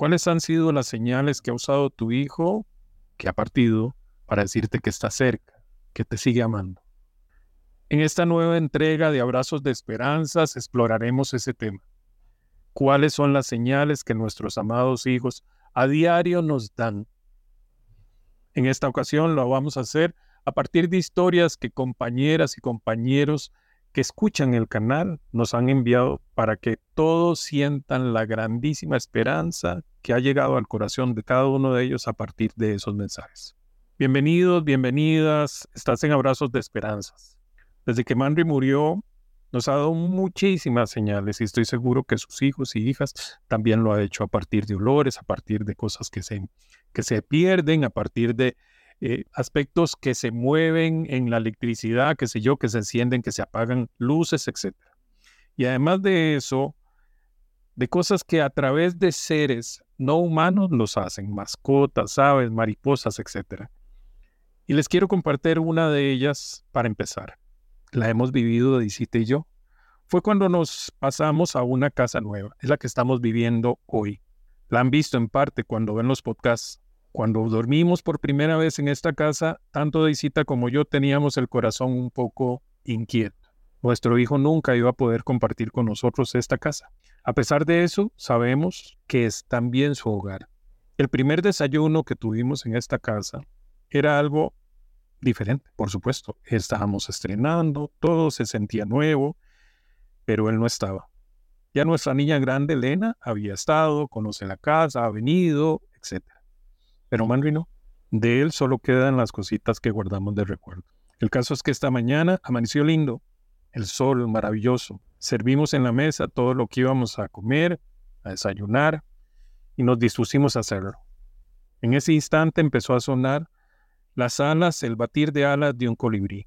¿Cuáles han sido las señales que ha usado tu hijo, que ha partido, para decirte que está cerca, que te sigue amando? En esta nueva entrega de Abrazos de Esperanzas exploraremos ese tema. ¿Cuáles son las señales que nuestros amados hijos a diario nos dan? En esta ocasión lo vamos a hacer a partir de historias que compañeras y compañeros que escuchan el canal nos han enviado para que todos sientan la grandísima esperanza que ha llegado al corazón de cada uno de ellos a partir de esos mensajes. Bienvenidos, bienvenidas, estás en Abrazos de Esperanzas. Desde que Manry murió, nos ha dado muchísimas señales y estoy seguro que sus hijos y hijas también lo ha hecho a partir de olores, a partir de cosas que se, que se pierden, a partir de eh, aspectos que se mueven en la electricidad, qué sé yo, que se encienden, que se apagan, luces, etc. Y además de eso, de cosas que a través de seres no humanos los hacen, mascotas, aves, mariposas, etc. Y les quiero compartir una de ellas para empezar. La hemos vivido Disita y yo. Fue cuando nos pasamos a una casa nueva, es la que estamos viviendo hoy. La han visto en parte cuando ven los podcasts cuando dormimos por primera vez en esta casa, tanto Deisita como yo teníamos el corazón un poco inquieto. Nuestro hijo nunca iba a poder compartir con nosotros esta casa. A pesar de eso, sabemos que es también su hogar. El primer desayuno que tuvimos en esta casa era algo diferente, por supuesto. Estábamos estrenando, todo se sentía nuevo, pero él no estaba. Ya nuestra niña grande, Elena, había estado, conoce la casa, ha venido, etc. Pero Manri no. De él solo quedan las cositas que guardamos de recuerdo. El caso es que esta mañana amaneció lindo, el sol maravilloso. Servimos en la mesa todo lo que íbamos a comer, a desayunar, y nos dispusimos a hacerlo. En ese instante empezó a sonar las alas, el batir de alas de un colibrí.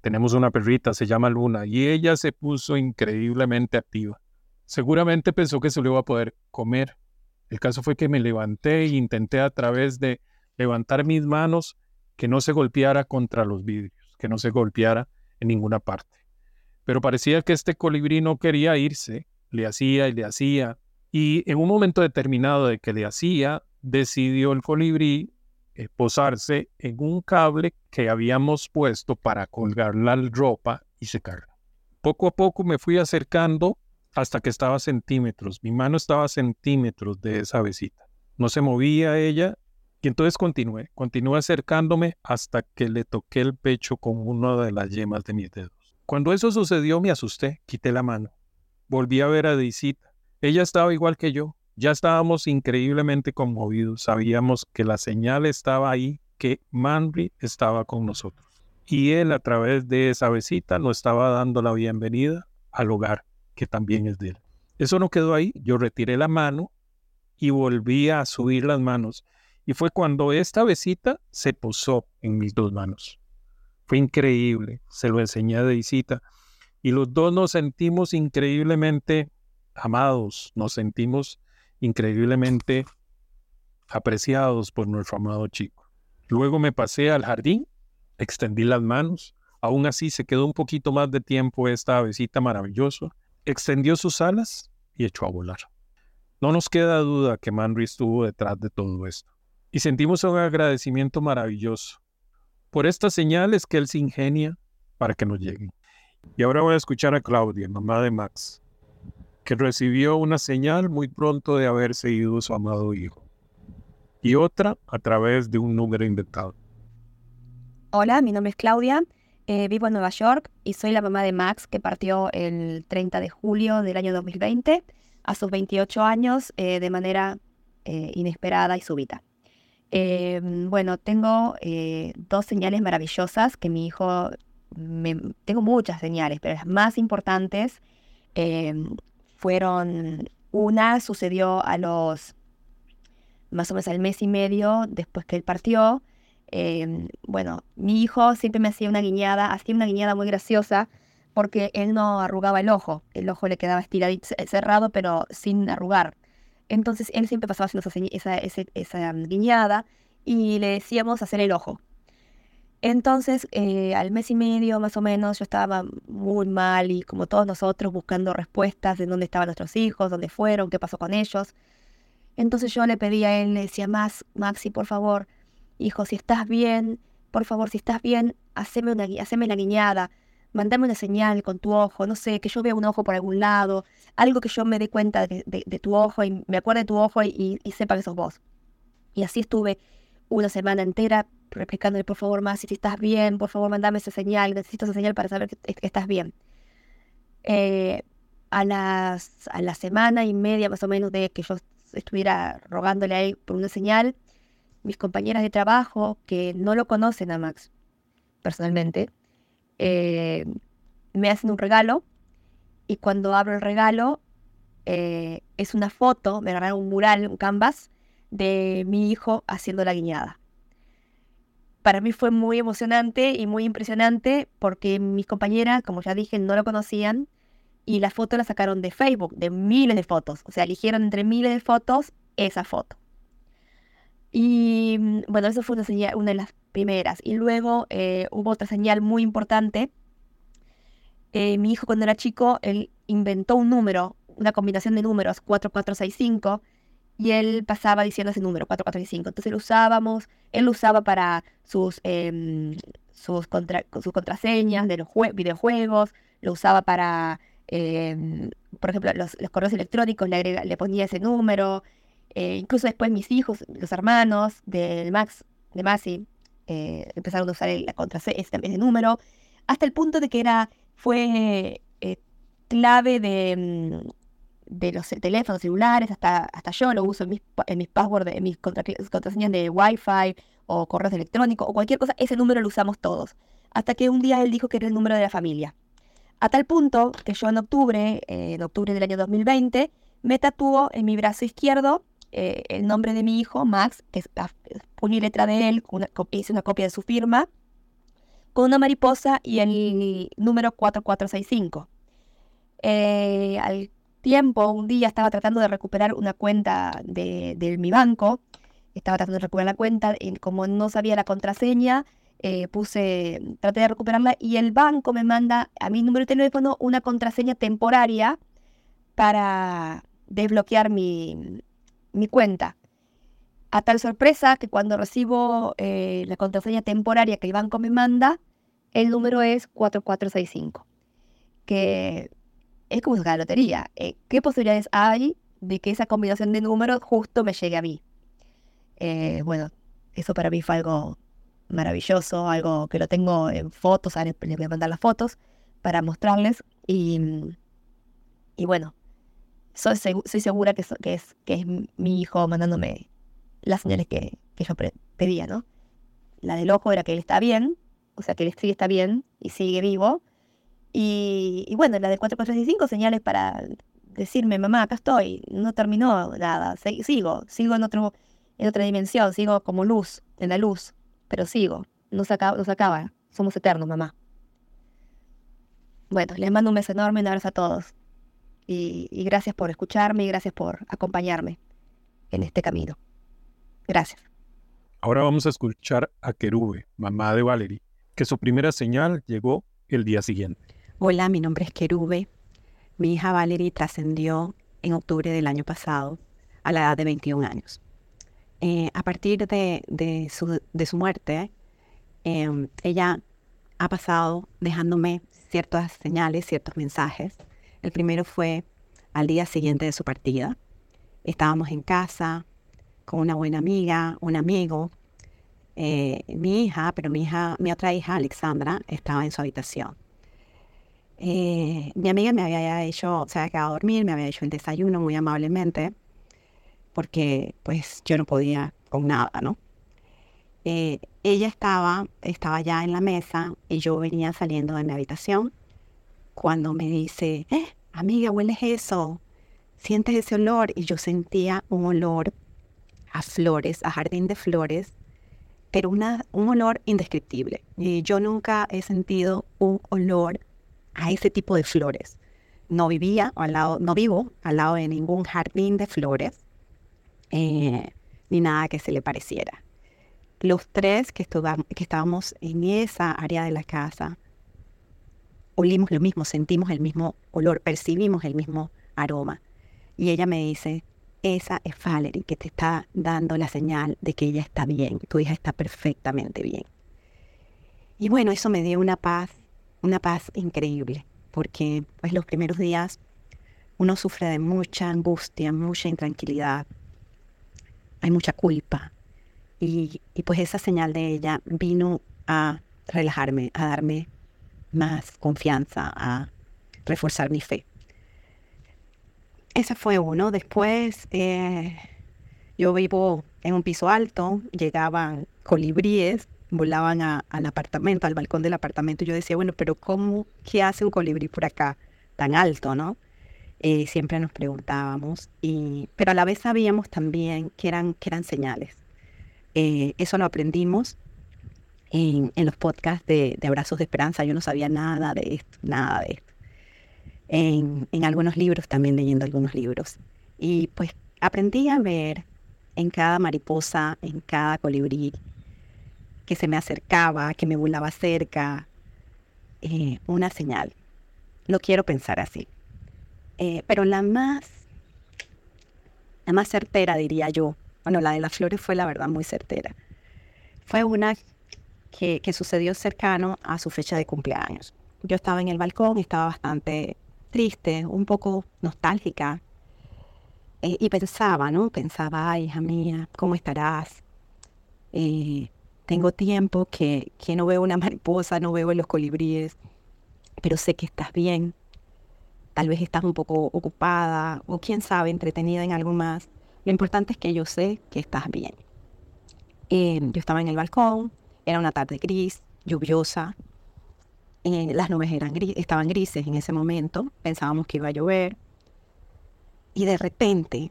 Tenemos una perrita, se llama Luna, y ella se puso increíblemente activa. Seguramente pensó que se lo iba a poder comer, el caso fue que me levanté e intenté a través de levantar mis manos que no se golpeara contra los vidrios, que no se golpeara en ninguna parte. Pero parecía que este colibrí no quería irse, le hacía y le hacía. Y en un momento determinado de que le hacía, decidió el colibrí eh, posarse en un cable que habíamos puesto para colgar la ropa y secarla. Poco a poco me fui acercando hasta que estaba centímetros. Mi mano estaba centímetros de esa besita. No se movía ella y entonces continué, continué acercándome hasta que le toqué el pecho con una de las yemas de mis dedos. Cuando eso sucedió me asusté, quité la mano. Volví a ver a Deisita. Ella estaba igual que yo. Ya estábamos increíblemente conmovidos. Sabíamos que la señal estaba ahí, que Manry estaba con nosotros. Y él a través de esa besita nos estaba dando la bienvenida al hogar que también es de él. Eso no quedó ahí, yo retiré la mano y volví a subir las manos. Y fue cuando esta besita se posó en mis dos manos. Fue increíble, se lo enseñé a Deisita. Y los dos nos sentimos increíblemente amados, nos sentimos increíblemente apreciados por nuestro amado chico. Luego me pasé al jardín, extendí las manos, aún así se quedó un poquito más de tiempo esta besita maravillosa extendió sus alas y echó a volar. No nos queda duda que Manry estuvo detrás de todo esto. Y sentimos un agradecimiento maravilloso por estas señales que él se ingenia para que nos lleguen. Y ahora voy a escuchar a Claudia, mamá de Max, que recibió una señal muy pronto de haberse ido su amado hijo. Y otra a través de un número inventado. Hola, mi nombre es Claudia eh, vivo en Nueva York y soy la mamá de Max que partió el 30 de julio del año 2020 a sus 28 años eh, de manera eh, inesperada y súbita. bueno, tengo dos señales maravillosas que mi hijo, tengo muchas señales, pero las más importantes fueron, una sucedió a los, más o menos al mes y medio después que él partió, Em, bueno, mi hijo siempre me hacía una guiñada, hacía una guiñada muy graciosa porque él no arrugaba el ojo, el ojo le quedaba estiradito, cerrado pero sin arrugar. Entonces él siempre pasaba haciendo esa, esa, guiñada y le decíamos hacer el ojo. Entonces, eh, al mes y medio más o menos, yo estaba muy mal y como todos nosotros buscando respuestas de dónde estaban nuestros hijos, dónde fueron, qué pasó con ellos. Entonces yo le pedí a él, le decía, Max, Maxi, por favor, hijo, si estás bien, por favor, si estás bien, haceme, una, haceme la guiñada, mandame una señal con tu ojo, no sé, que yo vea un ojo por algún lado, algo que yo me dé cuenta de, tu ojo y me acuerde de tu ojo y, sepa que sos vos. Y así estuve una semana entera replicándole, por favor, más, si estás bien, por favor, mandame esa señal, necesito esa señal para saber que, estás bien. Eh, a, las, a la semana y media más o menos de que yo estuviera rogándole a por una señal, mis compañeras de trabajo que no lo conocen a Max personalmente, eh, me hacen un regalo y cuando abro el regalo eh, es una foto, me agarraron un mural, un canvas de mi hijo haciendo la guiñada. Para mí fue muy emocionante y muy impresionante porque mis compañeras, como ya dije, no lo conocían y la foto la sacaron de Facebook, de miles de fotos. O sea, eligieron entre miles de fotos esa foto. Y mm, bueno, eso fue una, señal, una de las primeras. Y luego eh, hubo otra señal muy importante. Eh, mi hijo cuando era chico, él inventó un número, una combinación de números, 4465, y él pasaba diciendo ese número, 4465. Entonces lo usábamos, él lo usaba para sus, em, sus, sus contraseñas de los videojuegos, lo usaba para, em, por ejemplo, los, correos electrónicos, le, le ponía ese número, eh, incluso después mis hijos, los hermanos del Max, de Masi, eh, empezaron a usar la contraseña, ese, número, hasta el punto de que era, fue eh, clave de, mm, de, los teléfonos celulares, hasta, hasta yo lo uso en mis, en mis passwords, en mis contraseñas de Wi-Fi o correos electrónicos o cualquier cosa, ese número lo usamos todos. Hasta que un día él dijo que era el número de la familia. A tal punto que yo en octubre, en octubre del año 2020, me tatuó en mi brazo izquierdo eh, el nombre de mi hijo, Max, es y letra de él, hice una copia de su firma, con una mariposa y el número 4465. Eh, al tiempo, un día estaba tratando de recuperar una cuenta de, mi banco, estaba tratando de recuperar la cuenta, como no sabía la contraseña, eh, puse, traté de recuperarla y el banco me manda a mi número de teléfono una contraseña temporaria para desbloquear mi, mi cuenta. A tal sorpresa que cuando recibo eh, la contraseña temporaria que el banco me manda, el número es 4465. Que es como la lotería. Eh, ¿Qué posibilidades hay de que esa combinación de números justo me llegue a mí? Eh, bueno, eso para mí fue algo maravilloso, algo que lo tengo en fotos, ahora les voy a mandar las fotos para mostrarles. Y, y bueno, soy, segura que, que, es, que es mi hijo mandándome las señales que, yo pedía, ¿no? La del ojo era que él está bien, o sea, que él sí está bien y sigue vivo. Y, bueno, la de 4465 señales para decirme, mamá, acá estoy, no terminó nada, sigo, sigo en, otro, en otra dimensión, sigo como luz, en la luz, pero sigo, no se acaba, no se acaba somos eternos, mamá. Bueno, les mando un beso enorme, un abrazo a todos. Y, gracias por escucharme y gracias por acompañarme en este camino. Gracias. Ahora vamos a escuchar a Kerube, mamá de Valerie, que su primera señal llegó el día siguiente. Hola, mi nombre es Kerube. Mi hija Valerie trascendió en octubre del año pasado a la edad de 21 años. Eh, a partir de, su, muerte, em, ella ha pasado dejándome ciertas señales, ciertos mensajes el primero fue al día siguiente de su partida. Estábamos en casa con una buena amiga, un amigo. Eh, mi hija, pero mi hija, mi otra hija, Alexandra, estaba en su habitación. Eh, mi amiga me había hecho, se había quedado a dormir, me había hecho el desayuno muy amablemente, porque pues yo no podía con nada, ¿no? Eh, ella estaba, estaba ya en la mesa y yo venía saliendo de mi habitación cuando me dice, eh, amiga, hueles eso, sientes ese olor. Y yo sentía un olor a flores, a jardín de flores, pero una, un olor indescriptible. Y yo nunca he sentido un olor a ese tipo de flores. No vivía al lado, no vivo al lado de ningún jardín de flores, eh, ni nada que se le pareciera. Los tres que, que estábamos en esa área de la casa, olimos lo mismo, sentimos el mismo olor, percibimos el mismo aroma. Y ella me dice, esa es Valerie que te está dando la señal de que ella está bien, tu hija está perfectamente bien. Y bueno, eso me dio una paz, una paz increíble, porque pues los primeros días uno sufre de mucha angustia, mucha intranquilidad, hay mucha culpa. Y, y pues esa señal de ella vino a relajarme, a darme más confianza, a reforzar mi fe. Ese fue uno. Después eh, yo vivo en un piso alto, llegaban colibríes, volaban al apartamento, al balcón del apartamento. Yo decía, bueno, pero ¿cómo, qué hace un colibrí por acá tan alto, no? Eh, siempre nos preguntábamos, y, pero a la vez sabíamos también que eran, que eran señales. Eh, eso lo aprendimos en, los podcasts de, de, Abrazos de Esperanza. Yo no sabía nada de esto, nada de esto. En, en algunos libros, también leyendo algunos libros. Y pues aprendí a ver en cada mariposa, en cada colibrí, que se me acercaba, que me volaba cerca, eh, una señal. Lo quiero pensar así. Eh, pero la más, la más certera, diría yo, bueno, la de las flores fue la verdad muy certera. Fue una que, sucedió cercano a su fecha de cumpleaños. Yo estaba en el balcón, estaba bastante triste, un poco nostálgica, eh, y pensaba, ¿no? Pensaba, ay, hija mía, ¿cómo estarás? Eh, tengo tiempo que, que no veo una mariposa, no veo los colibríes, pero sé que estás bien. Tal vez estás un poco ocupada o quién sabe, entretenida en algo más. Lo importante es que yo sé que estás bien. Eh, yo estaba en el balcón, era una tarde gris, lluviosa. Eh, las nubes eran estaban grises en ese momento. Pensábamos que iba a llover. Y de repente,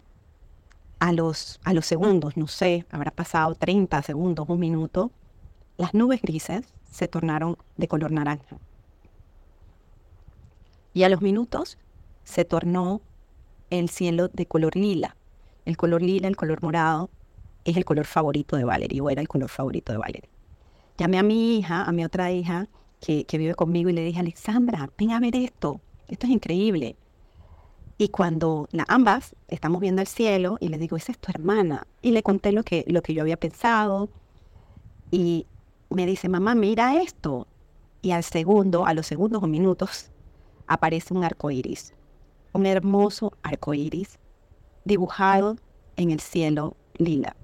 a los, a los segundos, no sé, habrá pasado 30 segundos, un minuto, las nubes grises se tornaron de color naranja. Y a los minutos se tornó el cielo de color lila. El color lila, el color morado, es el color favorito de Valerie, o era el color favorito de Valerie llamé a mi hija, a mi otra hija, que, vive conmigo, y le dije, Alexandra, ven a ver esto, esto es increíble. Y cuando la, ambas estamos viendo el cielo, y le digo, esa es tu hermana, y le conté lo que, lo que yo había pensado, y me dice, mamá, mira esto. Y al segundo, a los segundos o minutos, aparece un arco iris, un hermoso arco iris dibujado en el cielo lila.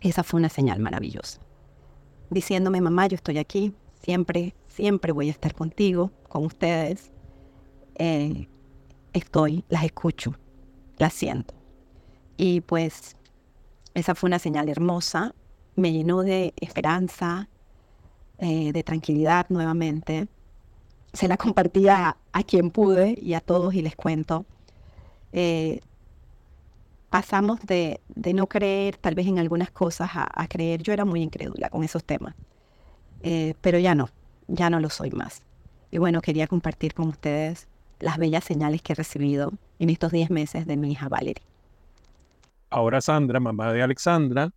Esa fue una señal maravillosa diciéndome, mamá, yo estoy aquí, siempre, siempre voy a estar contigo, con ustedes. Eh, estoy, las escucho, las siento. Y pues esa fue una señal hermosa, me llenó de esperanza, eh, de tranquilidad nuevamente. Se la compartía a, quien pude y a todos y les cuento. Eh, pasamos de, no creer tal vez en algunas cosas a, creer. Yo era muy incrédula con esos temas, eh, pero ya no, ya no lo soy más. Y bueno, quería compartir con ustedes las bellas señales que he recibido en estos 10 meses de mi hija Valerie. Ahora Sandra, mamá de Alexandra,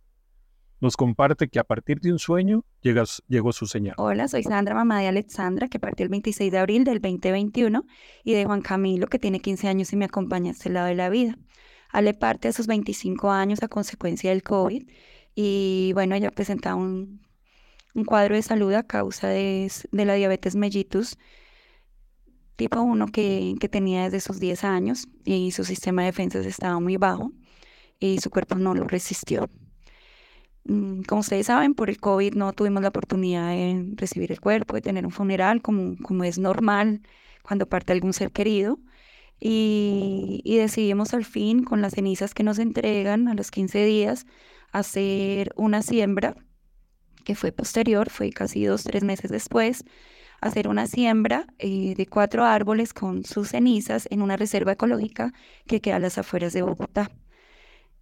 nos comparte que a partir de un sueño llegó su señal. Hola, soy Sandra, mamá de Alexandra, que partió el 26 de abril del 2021, y de Juan Camilo, que tiene 15 años y me acompaña a este lado de la vida. Ale parte a sus 25 años a consecuencia del COVID y bueno, ella presentaba un, un cuadro de salud a causa de, de la diabetes mellitus tipo 1 que, que, tenía desde sus 10 años y su sistema de defensas estaba muy bajo y su cuerpo no lo resistió. Mm, como ustedes saben, por el COVID no tuvimos la oportunidad de recibir el cuerpo, de tener un funeral como, como es normal cuando parte algún ser querido y, decidimos al fin, con las cenizas que nos entregan a los 15 días, hacer una siembra, que fue posterior, fue casi dos, tres meses después, hacer una siembra eh, de cuatro árboles con sus cenizas en una reserva ecológica que queda a las afueras de Bogotá.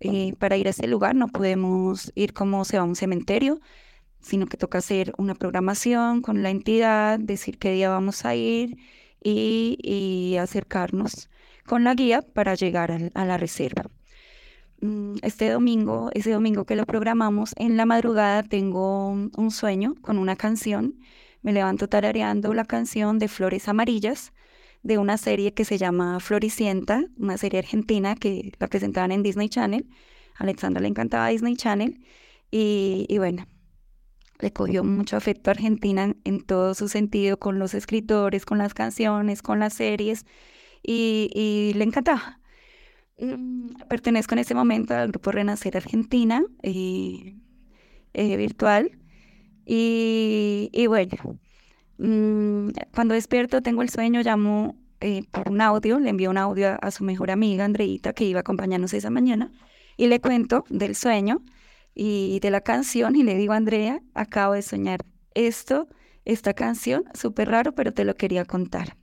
Eh, para ir a ese lugar no podemos ir como se va a un cementerio, sino que toca hacer una programación con la entidad, decir qué día vamos a ir y, acercarnos con la guía para llegar a, la reserva. Mm, este domingo, ese domingo que lo programamos, en la madrugada tengo un sueño con una canción. Me levanto tarareando la canción de Flores Amarillas de una serie que se llama Floricienta, una serie argentina que la presentaban en Disney Channel. A Alexandra le encantaba Disney Channel y, y bueno, le cogió mucho afecto a Argentina en todo su sentido, con los escritores, con las canciones, con las series, y, le encantaba. Mm, pertenezco en este momento al grupo Renacer Argentina y, eh, virtual. Y, bueno, mm, cuando despierto tengo el sueño, llamo eh, por un audio, le envío un audio a, su mejor amiga, Andreita, que iba a esa mañana, y le cuento del sueño y de la canción y le digo Andrea, acabo de soñar esto, esta canción, súper raro, pero te lo quería contar.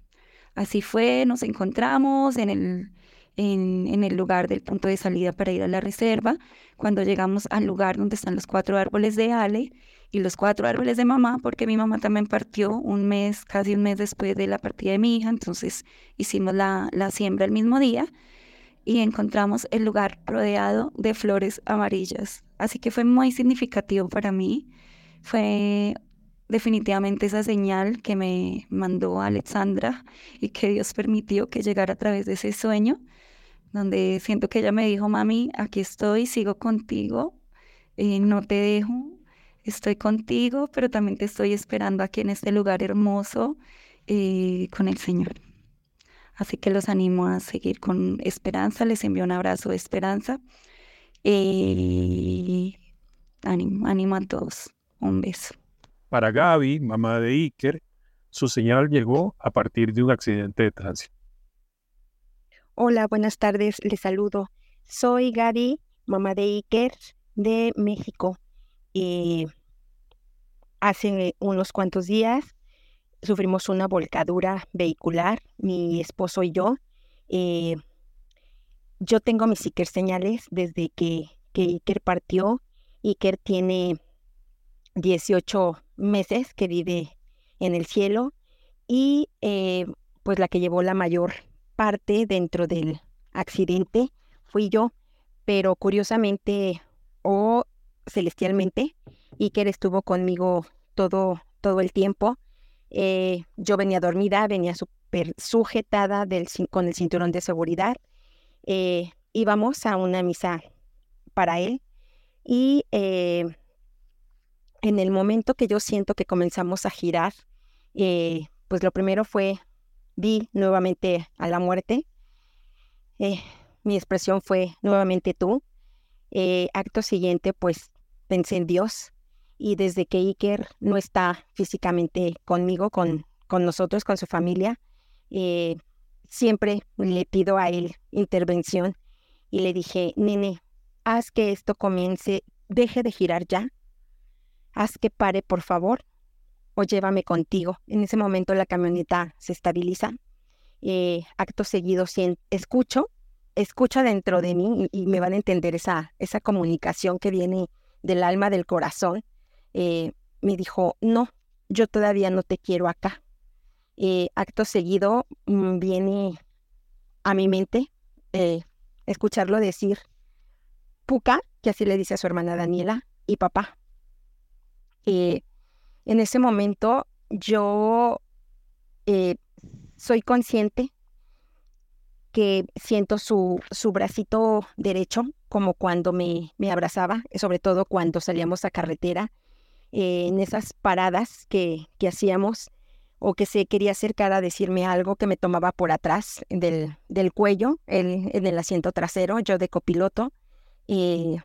Así fue, nos encontramos en el, en, en, el lugar del punto de salida para ir a la reserva. Cuando llegamos al lugar donde están los cuatro árboles de Ale y los cuatro árboles de mamá, porque mi mamá también partió un mes, casi un mes después de la partida de mi hija, entonces hicimos la, la siembra el mismo día y encontramos el lugar rodeado de flores amarillas. Así que fue muy significativo para mí. Fue definitivamente esa señal que me mandó Alexandra y que Dios permitió que llegara a través de ese sueño, donde siento que ella me dijo, mami, aquí estoy, sigo contigo, eh, no te dejo, estoy contigo, pero también te estoy esperando aquí en este lugar hermoso eh, con el Señor. Así que los animo a seguir con esperanza, les envío un abrazo de esperanza y ánimo, ánimo a todos. Un beso. Para Gaby, mamá de Iker, su señal llegó a partir de un accidente de tránsito. Hola, buenas tardes, les saludo. Soy Gaby, mamá de Iker, de México. Y hace unos cuantos días sufrimos una volcadura vehicular, mi esposo y yo. Eh, yo tengo mis Iker señales desde que, que Iker partió. Iker tiene 18 meses que vive en el cielo y eh, pues la que llevó la mayor parte dentro del accidente fui yo, pero curiosamente o celestialmente, Iker estuvo conmigo todo, todo el tiempo. Eh, yo venía dormida, venía súper sujetada del, con el cinturón de seguridad. Eh, íbamos a una misa para él y eh, en el momento que yo siento que comenzamos a girar, eh, pues lo primero fue, vi nuevamente a la muerte. Eh, mi expresión fue nuevamente tú. Eh, acto siguiente, pues pensé en Dios y desde que Iker no está físicamente conmigo, con, con nosotros, con su familia, siempre le pido a él intervención y le dije, nene, haz que esto comience, deje de girar ya haz que pare, por favor, o llévame contigo. En ese momento la camioneta se estabiliza. Eh, acto seguido, escucho, escucho dentro de mí y, me van a entender esa, esa comunicación que viene del alma, del corazón. Eh, me dijo, no, yo todavía no te quiero acá. Eh, acto seguido mm, viene a mi mente escucharlo decir, Puca, que así le dice a su hermana Daniela, y papá. Eh, en ese momento yo eh, soy consciente que siento su, su bracito derecho como cuando me, me, abrazaba, sobre todo cuando salíamos a carretera, eh, en esas paradas que, que, hacíamos o que se quería acercar a decirme algo que me tomaba por atrás del, del cuello, el, en el asiento trasero, yo de copiloto. Y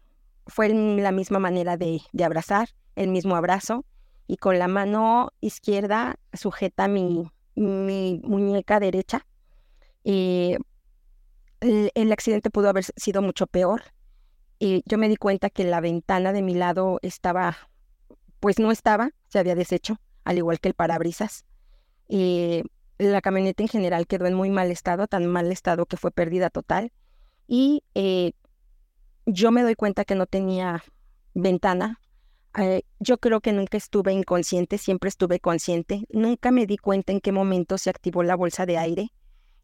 fue la misma manera de, de abrazar el mismo abrazo y con la mano izquierda sujeta mi, mi muñeca derecha. Eh, el, el, accidente pudo haber sido mucho peor. Y yo me di cuenta que la ventana de mi lado estaba, pues no estaba, se había deshecho, al igual que el parabrisas. Eh, la camioneta en general quedó en muy mal estado, tan mal estado que fue pérdida total. Y eh, yo me doy cuenta que no tenía ventana, eh, yo creo que nunca estuve inconsciente, siempre estuve consciente. Nunca me di cuenta en qué momento se activó la bolsa de aire.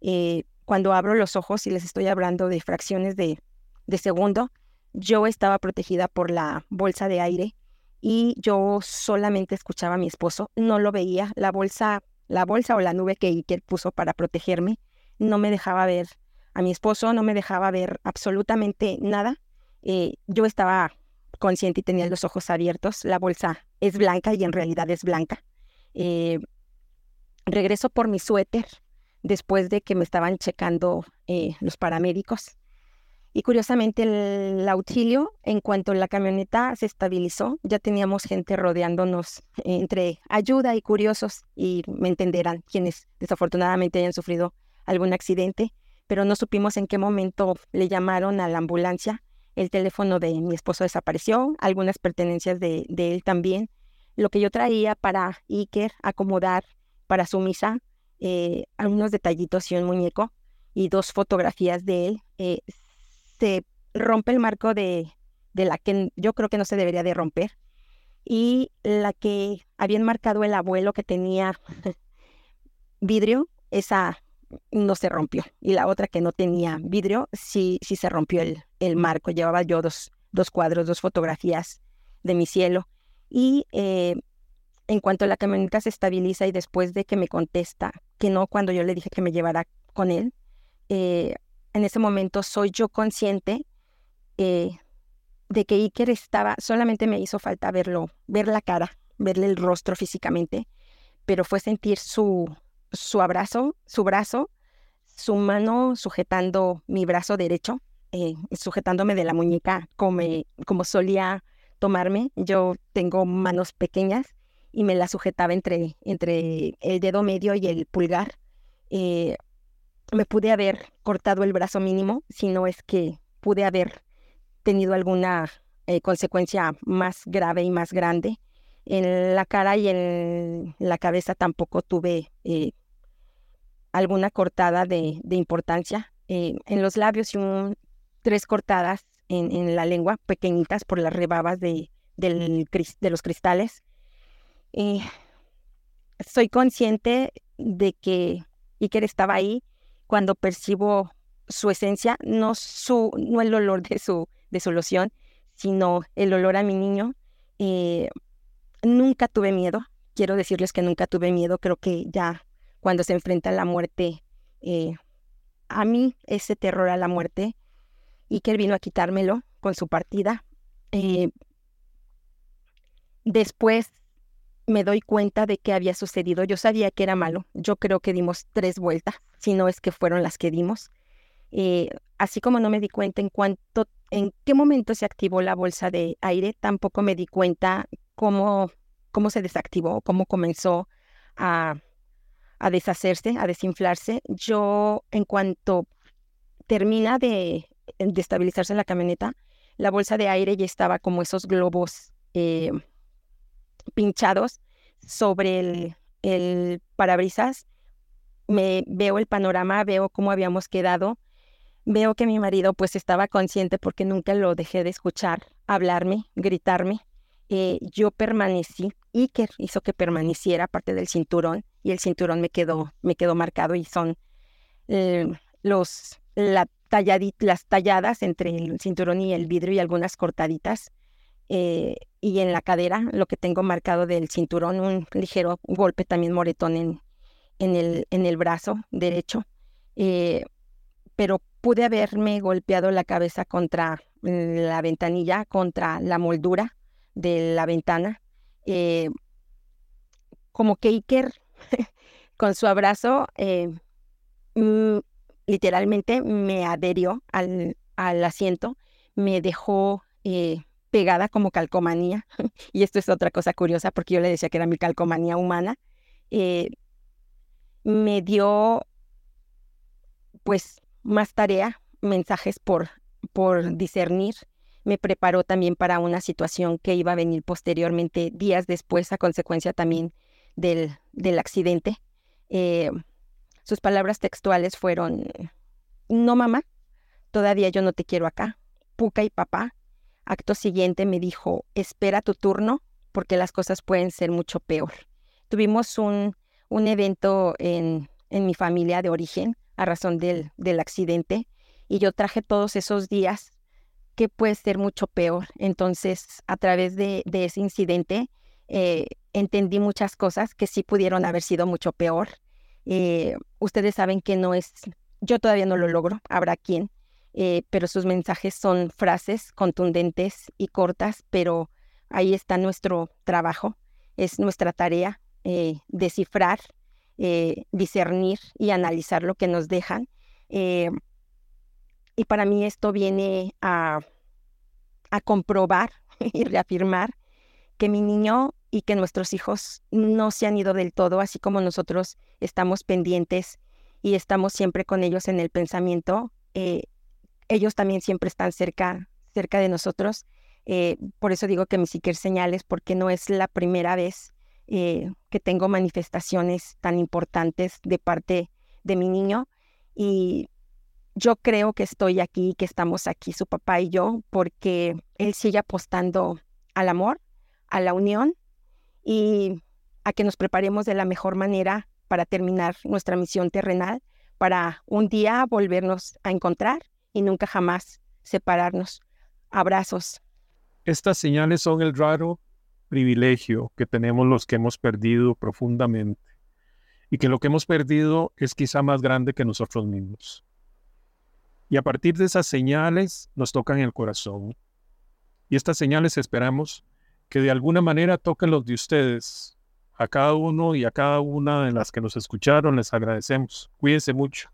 Eh, cuando abro los ojos y les estoy hablando de fracciones de, de segundo, yo estaba protegida por la bolsa de aire y yo solamente escuchaba a mi esposo, no lo veía, la bolsa la bolsa o la nube que Iker puso para protegerme. No me dejaba ver a mi esposo, no me dejaba ver absolutamente nada. Eh, yo estaba consciente y tenía los ojos abiertos. La bolsa es blanca y en realidad es blanca. Eh, regreso por mi suéter después de que me estaban checando eh, los paramédicos. Y curiosamente el, auxilio, en cuanto la camioneta se estabilizó, ya teníamos gente rodeándonos entre ayuda y curiosos, y me entenderán quienes desafortunadamente hayan sufrido algún accidente, pero no supimos en qué momento le llamaron a la ambulancia. El teléfono de mi esposo desapareció, algunas pertenencias de, él también. Lo que yo traía para Iker acomodar para su misa, eh, algunos detallitos y un muñeco y dos fotografías de él, eh, se rompe el marco de, de la que yo creo que no se debería de romper y la que había marcado el abuelo que tenía vidrio, esa no se rompió. Y la otra que no tenía vidrio, sí, sí se rompió el, el marco. Llevaba yo dos, dos cuadros, dos fotografías de mi cielo. Y eh, en cuanto la camioneta se estabiliza y después de que me contesta que no cuando yo le dije que me llevara con él, eh, en ese momento soy yo consciente eh, de que Iker estaba, solamente me hizo falta verlo, ver la cara, verle el rostro físicamente, pero fue sentir su, su abrazo, su brazo, su mano sujetando mi brazo derecho, eh, sujetándome de la muñeca como, como solía tomarme. Yo tengo manos pequeñas y me la sujetaba entre, entre el dedo medio y el pulgar. Eh, me pude haber cortado el brazo mínimo, si no es que pude haber tenido alguna eh, consecuencia más grave y más grande. En la cara y en la cabeza tampoco tuve eh, alguna cortada de, importancia. Eh, en los labios y tres cortadas en, la lengua, pequeñitas por las rebabas de, de los cristales. soy consciente de que Iker estaba ahí cuando percibo su esencia, no, su, no el olor de su, de su loción, sino el olor a mi niño. Eh, nunca tuve miedo, quiero decirles que nunca tuve miedo, creo que ya cuando se enfrenta a la muerte, eh, a mí ese terror a la muerte, él vino a quitármelo con su partida. Eh, después me doy cuenta de que había sucedido. Yo sabía que era malo. Yo creo que dimos tres vueltas, si no es que fueron las que dimos. Eh, así como no me di cuenta en cuánto, en qué momento se activó la bolsa de aire, tampoco me di cuenta cómo, cómo se desactivó, cómo comenzó a, a deshacerse, a desinflarse. Yo, en cuanto termina de, de estabilizarse la camioneta, la bolsa de aire ya estaba como esos globos eh, pinchados sobre el, el parabrisas. Me veo el panorama, veo cómo habíamos quedado, veo que mi marido pues estaba consciente porque nunca lo dejé de escuchar hablarme, gritarme. Eh, yo permanecí, Iker hizo que permaneciera parte del cinturón y el cinturón me quedó, me quedó marcado y son eh, los, la las talladas entre el cinturón y el vidrio y algunas cortaditas. Eh, y en la cadera, lo que tengo marcado del cinturón, un ligero golpe también moretón en, en, el, en el brazo derecho. Eh, pero pude haberme golpeado la cabeza contra la ventanilla, contra la moldura de la ventana. Como que Iker, con su abrazo, mm, literalmente me adherió al, asiento, me dejó pegada como calcomanía, y esto es otra cosa curiosa porque yo le decía que era mi calcomanía humana, eh, me dio pues más tarea, mensajes por, por discernir, me preparó también para una situación que iba a venir posteriormente, días después, a consecuencia también del, del accidente. Eh, sus palabras textuales fueron, no mamá, todavía yo no te quiero acá, Puca y papá, Acto siguiente me dijo, espera tu turno porque las cosas pueden ser mucho peor. Tuvimos un, un evento en, en, mi familia de origen a razón del, del accidente y yo traje todos esos días que puede ser mucho peor. Entonces, a través de, de ese incidente, eh, entendí muchas cosas que sí pudieron haber sido mucho peor. Eh, ustedes saben que no es, yo todavía no lo logro, habrá quien, eh, pero sus mensajes son frases contundentes y cortas, pero ahí está nuestro trabajo, es nuestra tarea descifrar, discernir y analizar lo que nos dejan. y para mí esto viene a, a comprobar y reafirmar que mi niño y que nuestros hijos no se han ido del todo, así como nosotros estamos pendientes y estamos siempre con ellos en el pensamiento, eh, ellos también siempre están cerca, cerca de nosotros. Eh, por eso digo que mis Iker señales, porque no es la primera vez eh, que tengo manifestaciones tan importantes de parte de mi niño. Y yo creo que estoy aquí, que estamos aquí, su papá y yo, porque él sigue apostando al amor, a la unión y a que nos preparemos de la mejor manera para terminar nuestra misión terrenal, para un día volvernos a encontrar y nunca jamás separarnos. Abrazos. Estas señales son el raro privilegio que tenemos los que hemos perdido profundamente y que lo que hemos perdido es quizá más grande que nosotros mismos. Y a partir de esas señales nos tocan el corazón. Y estas señales esperamos que de alguna manera toquen los de ustedes. A cada uno y a cada una de las que nos escucharon les agradecemos. Cuídense mucho.